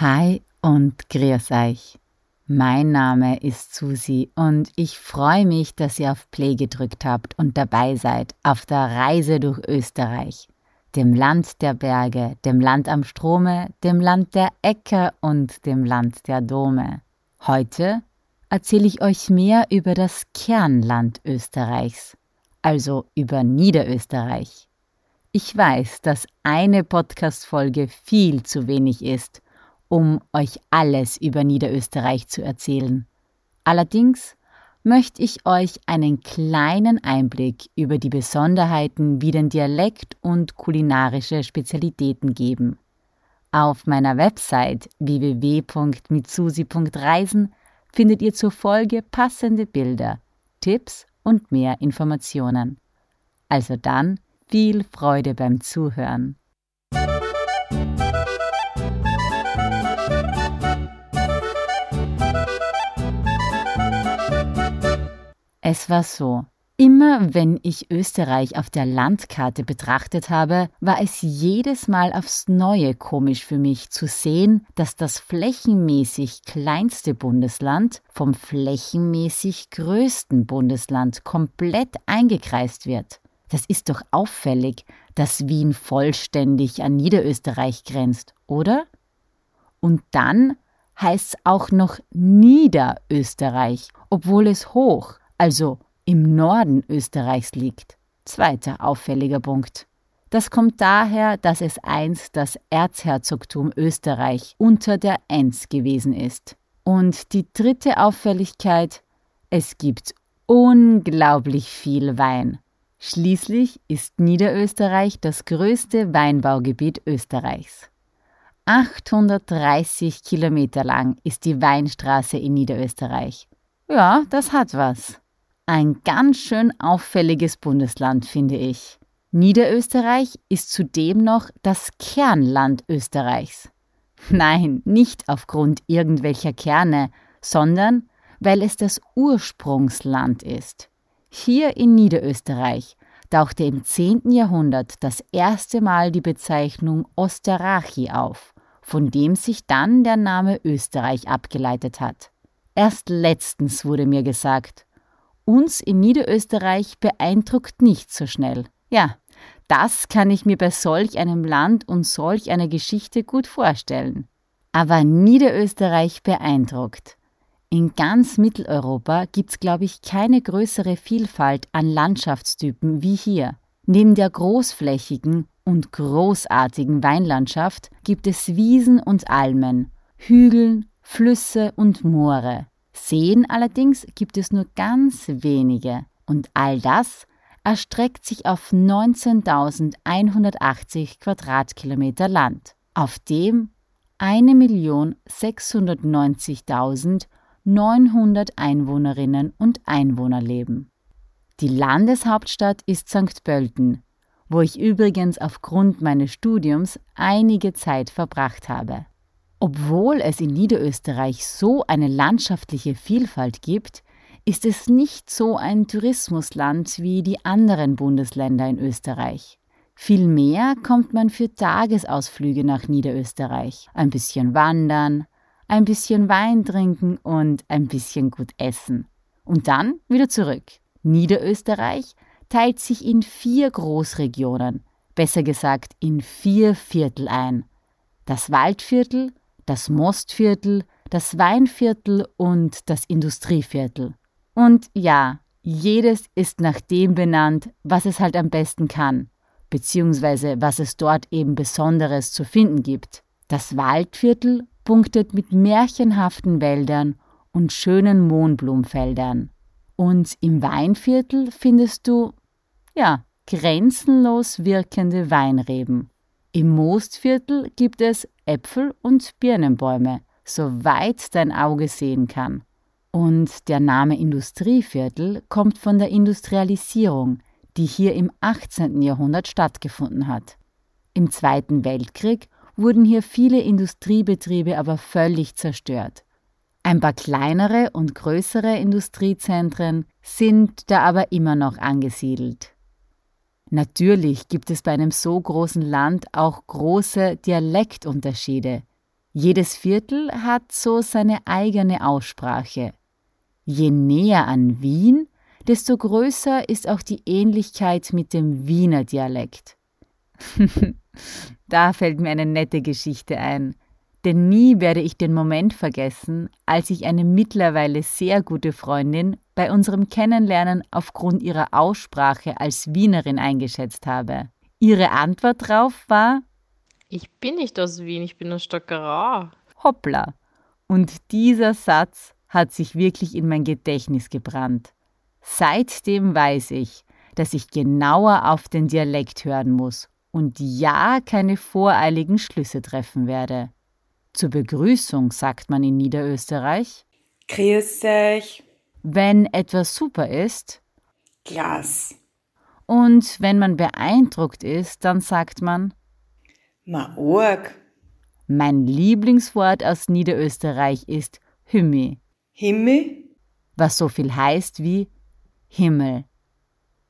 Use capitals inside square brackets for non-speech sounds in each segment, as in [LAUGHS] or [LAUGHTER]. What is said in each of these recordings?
Hi und grüß euch. Mein Name ist Susi und ich freue mich, dass ihr auf Play gedrückt habt und dabei seid auf der Reise durch Österreich, dem Land der Berge, dem Land am Strome, dem Land der Äcker und dem Land der Dome. Heute erzähle ich euch mehr über das Kernland Österreichs, also über Niederösterreich. Ich weiß, dass eine Podcast-Folge viel zu wenig ist, um euch alles über Niederösterreich zu erzählen. Allerdings möchte ich euch einen kleinen Einblick über die Besonderheiten wie den Dialekt und kulinarische Spezialitäten geben. Auf meiner Website www.mitsusi.reisen findet ihr zur Folge passende Bilder, Tipps und mehr Informationen. Also dann viel Freude beim Zuhören. Es war so. Immer wenn ich Österreich auf der Landkarte betrachtet habe, war es jedes Mal aufs Neue komisch für mich zu sehen, dass das flächenmäßig kleinste Bundesland vom flächenmäßig größten Bundesland komplett eingekreist wird. Das ist doch auffällig, dass Wien vollständig an Niederösterreich grenzt, oder? Und dann heißt es auch noch Niederösterreich, obwohl es hoch, also im Norden Österreichs liegt. Zweiter auffälliger Punkt. Das kommt daher, dass es einst das Erzherzogtum Österreich unter der Enns gewesen ist. Und die dritte Auffälligkeit, es gibt unglaublich viel Wein. Schließlich ist Niederösterreich das größte Weinbaugebiet Österreichs. 830 Kilometer lang ist die Weinstraße in Niederösterreich. Ja, das hat was. Ein ganz schön auffälliges Bundesland, finde ich. Niederösterreich ist zudem noch das Kernland Österreichs. Nein, nicht aufgrund irgendwelcher Kerne, sondern weil es das Ursprungsland ist. Hier in Niederösterreich tauchte im 10. Jahrhundert das erste Mal die Bezeichnung Osterrachi auf, von dem sich dann der Name Österreich abgeleitet hat. Erst letztens wurde mir gesagt, uns in Niederösterreich beeindruckt nicht so schnell. Ja, das kann ich mir bei solch einem Land und solch einer Geschichte gut vorstellen. Aber Niederösterreich beeindruckt. In ganz Mitteleuropa gibt es, glaube ich, keine größere Vielfalt an Landschaftstypen wie hier. Neben der großflächigen und großartigen Weinlandschaft gibt es Wiesen und Almen, Hügeln, Flüsse und Moore. Seen allerdings gibt es nur ganz wenige und all das erstreckt sich auf 19.180 Quadratkilometer Land, auf dem 1.690.900 Einwohnerinnen und Einwohner leben. Die Landeshauptstadt ist St. Pölten, wo ich übrigens aufgrund meines Studiums einige Zeit verbracht habe. Obwohl es in Niederösterreich so eine landschaftliche Vielfalt gibt, ist es nicht so ein Tourismusland wie die anderen Bundesländer in Österreich. Vielmehr kommt man für Tagesausflüge nach Niederösterreich, ein bisschen wandern, ein bisschen Wein trinken und ein bisschen gut essen. Und dann wieder zurück. Niederösterreich teilt sich in vier Großregionen, besser gesagt in vier Viertel ein. Das Waldviertel, das Mostviertel, das Weinviertel und das Industrieviertel. Und ja, jedes ist nach dem benannt, was es halt am besten kann, beziehungsweise was es dort eben Besonderes zu finden gibt. Das Waldviertel punktet mit märchenhaften Wäldern und schönen Mohnblumenfeldern. Und im Weinviertel findest du, ja, grenzenlos wirkende Weinreben. Im Moostviertel gibt es Äpfel- und Birnenbäume, soweit dein Auge sehen kann. Und der Name Industrieviertel kommt von der Industrialisierung, die hier im 18. Jahrhundert stattgefunden hat. Im Zweiten Weltkrieg wurden hier viele Industriebetriebe aber völlig zerstört. Ein paar kleinere und größere Industriezentren sind da aber immer noch angesiedelt. Natürlich gibt es bei einem so großen Land auch große Dialektunterschiede. Jedes Viertel hat so seine eigene Aussprache. Je näher an Wien, desto größer ist auch die Ähnlichkeit mit dem Wiener Dialekt. [LAUGHS] da fällt mir eine nette Geschichte ein, denn nie werde ich den Moment vergessen, als ich eine mittlerweile sehr gute Freundin bei unserem Kennenlernen aufgrund ihrer Aussprache als Wienerin eingeschätzt habe. Ihre Antwort darauf war Ich bin nicht aus Wien, ich bin aus Stockerau. Hoppla. Und dieser Satz hat sich wirklich in mein Gedächtnis gebrannt. Seitdem weiß ich, dass ich genauer auf den Dialekt hören muss und ja keine voreiligen Schlüsse treffen werde. Zur Begrüßung sagt man in Niederösterreich Grüß euch. Wenn etwas super ist, Glas. Und wenn man beeindruckt ist, dann sagt man Ma org. Mein Lieblingswort aus Niederösterreich ist Hümmi. Himmel? Was so viel heißt wie Himmel.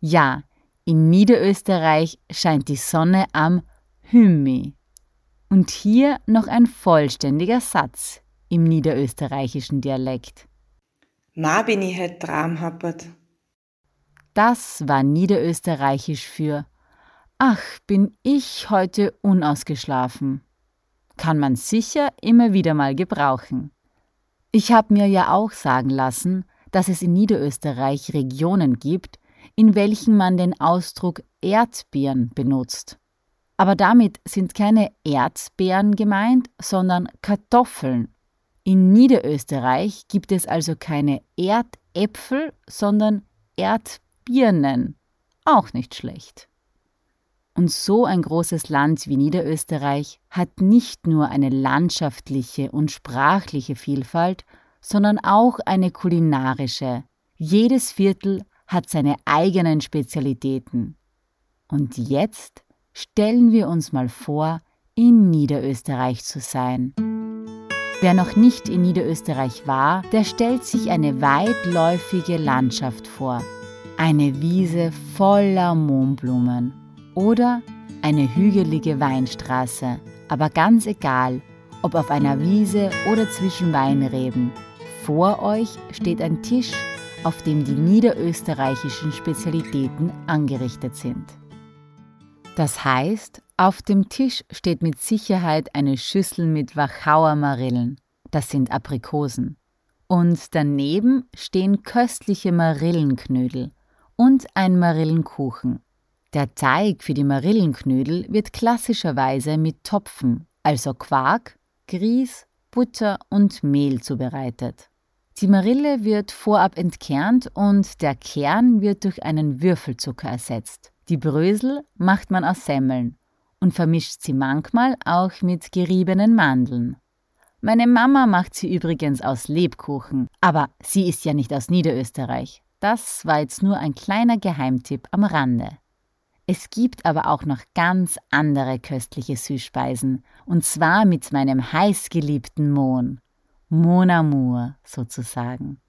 Ja, in Niederösterreich scheint die Sonne am Hümmi. Und hier noch ein vollständiger Satz im niederösterreichischen Dialekt. Ma bin ich halt traumhappert. Das war niederösterreichisch für Ach, bin ich heute unausgeschlafen. Kann man sicher immer wieder mal gebrauchen. Ich habe mir ja auch sagen lassen, dass es in Niederösterreich Regionen gibt, in welchen man den Ausdruck Erdbeeren benutzt. Aber damit sind keine Erdbeeren gemeint, sondern Kartoffeln. In Niederösterreich gibt es also keine Erdäpfel, sondern Erdbirnen. Auch nicht schlecht. Und so ein großes Land wie Niederösterreich hat nicht nur eine landschaftliche und sprachliche Vielfalt, sondern auch eine kulinarische. Jedes Viertel hat seine eigenen Spezialitäten. Und jetzt stellen wir uns mal vor, in Niederösterreich zu sein. Wer noch nicht in Niederösterreich war, der stellt sich eine weitläufige Landschaft vor. Eine Wiese voller Mohnblumen oder eine hügelige Weinstraße. Aber ganz egal, ob auf einer Wiese oder zwischen Weinreben, vor euch steht ein Tisch, auf dem die niederösterreichischen Spezialitäten angerichtet sind. Das heißt, auf dem Tisch steht mit Sicherheit eine Schüssel mit Wachauer Marillen, das sind Aprikosen. Und daneben stehen köstliche Marillenknödel und ein Marillenkuchen. Der Teig für die Marillenknödel wird klassischerweise mit Topfen, also Quark, Grieß, Butter und Mehl zubereitet. Die Marille wird vorab entkernt und der Kern wird durch einen Würfelzucker ersetzt. Die Brösel macht man aus Semmeln und vermischt sie manchmal auch mit geriebenen Mandeln. Meine Mama macht sie übrigens aus Lebkuchen, aber sie ist ja nicht aus Niederösterreich. Das war jetzt nur ein kleiner Geheimtipp am Rande. Es gibt aber auch noch ganz andere köstliche Süßspeisen, und zwar mit meinem heißgeliebten Mohn. Mon sozusagen.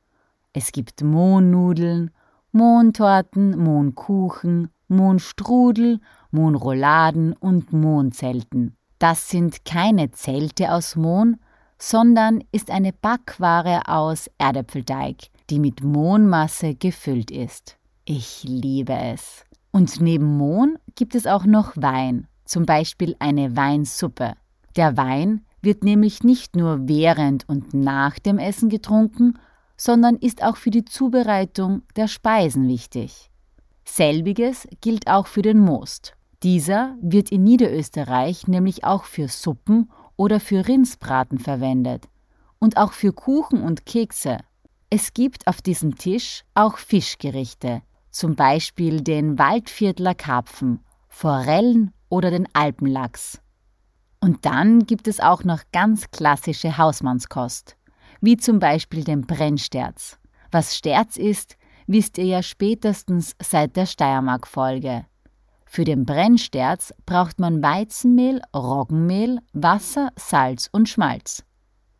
Es gibt Mohnnudeln, Mohntorten, Mohnkuchen, Mohnstrudel, Mohnrouladen und Mohnzelten. Das sind keine Zelte aus Mohn, sondern ist eine Backware aus Erdäpfelteig, die mit Mohnmasse gefüllt ist. Ich liebe es. Und neben Mohn gibt es auch noch Wein, zum Beispiel eine Weinsuppe. Der Wein wird nämlich nicht nur während und nach dem Essen getrunken, sondern ist auch für die Zubereitung der Speisen wichtig. Selbiges gilt auch für den Most. Dieser wird in Niederösterreich nämlich auch für Suppen oder für Rindsbraten verwendet und auch für Kuchen und Kekse. Es gibt auf diesem Tisch auch Fischgerichte, zum Beispiel den Waldviertler Karpfen, Forellen oder den Alpenlachs. Und dann gibt es auch noch ganz klassische Hausmannskost, wie zum Beispiel den Brennsterz. Was Sterz ist, wisst ihr ja spätestens seit der Steiermark-Folge. Für den Brennsterz braucht man Weizenmehl, Roggenmehl, Wasser, Salz und Schmalz.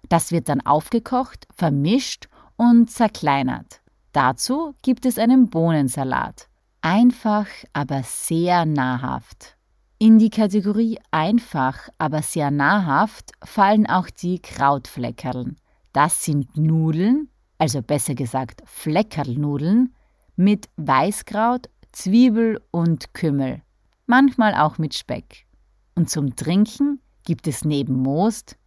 Das wird dann aufgekocht, vermischt und zerkleinert. Dazu gibt es einen Bohnensalat. Einfach, aber sehr nahrhaft. In die Kategorie einfach, aber sehr nahrhaft fallen auch die Krautfleckerln. Das sind Nudeln, also besser gesagt Fleckerlnudeln, mit Weißkraut, Zwiebel und Kümmel, manchmal auch mit Speck. Und zum Trinken gibt es neben Most,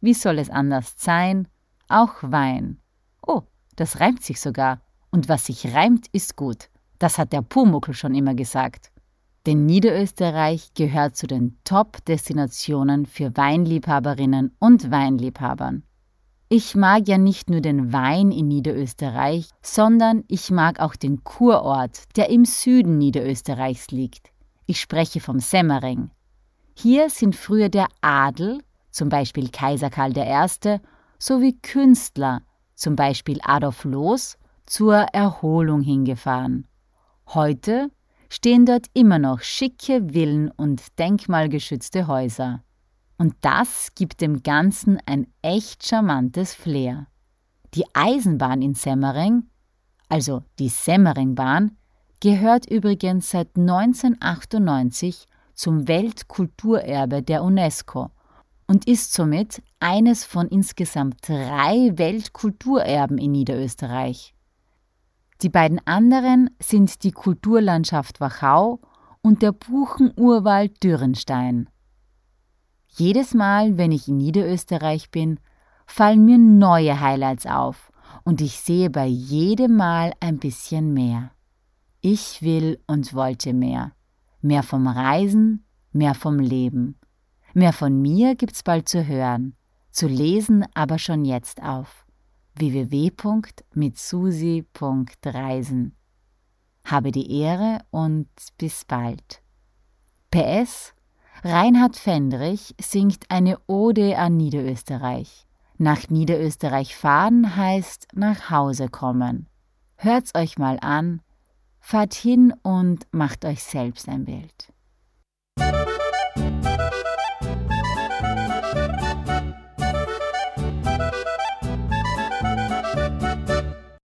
wie soll es anders sein, auch Wein. Oh, das reimt sich sogar. Und was sich reimt, ist gut. Das hat der Pumuckel schon immer gesagt. Denn Niederösterreich gehört zu den Top-Destinationen für Weinliebhaberinnen und Weinliebhabern. Ich mag ja nicht nur den Wein in Niederösterreich, sondern ich mag auch den Kurort, der im Süden Niederösterreichs liegt. Ich spreche vom Semmering. Hier sind früher der Adel, zum Beispiel Kaiser Karl I., sowie Künstler, zum Beispiel Adolf Loos, zur Erholung hingefahren. Heute stehen dort immer noch schicke Villen und denkmalgeschützte Häuser. Und das gibt dem Ganzen ein echt charmantes Flair. Die Eisenbahn in Semmering, also die Semmeringbahn, gehört übrigens seit 1998 zum Weltkulturerbe der UNESCO und ist somit eines von insgesamt drei Weltkulturerben in Niederösterreich. Die beiden anderen sind die Kulturlandschaft Wachau und der Buchenurwald Dürrenstein. Jedes Mal, wenn ich in Niederösterreich bin, fallen mir neue Highlights auf und ich sehe bei jedem Mal ein bisschen mehr. Ich will und wollte mehr. Mehr vom Reisen, mehr vom Leben. Mehr von mir gibt's bald zu hören, zu lesen aber schon jetzt auf www.mitsusi.reisen. Habe die Ehre und bis bald. PS Reinhard Fendrich singt eine Ode an Niederösterreich. Nach Niederösterreich fahren heißt nach Hause kommen. Hört's euch mal an, fahrt hin und macht euch selbst ein Bild.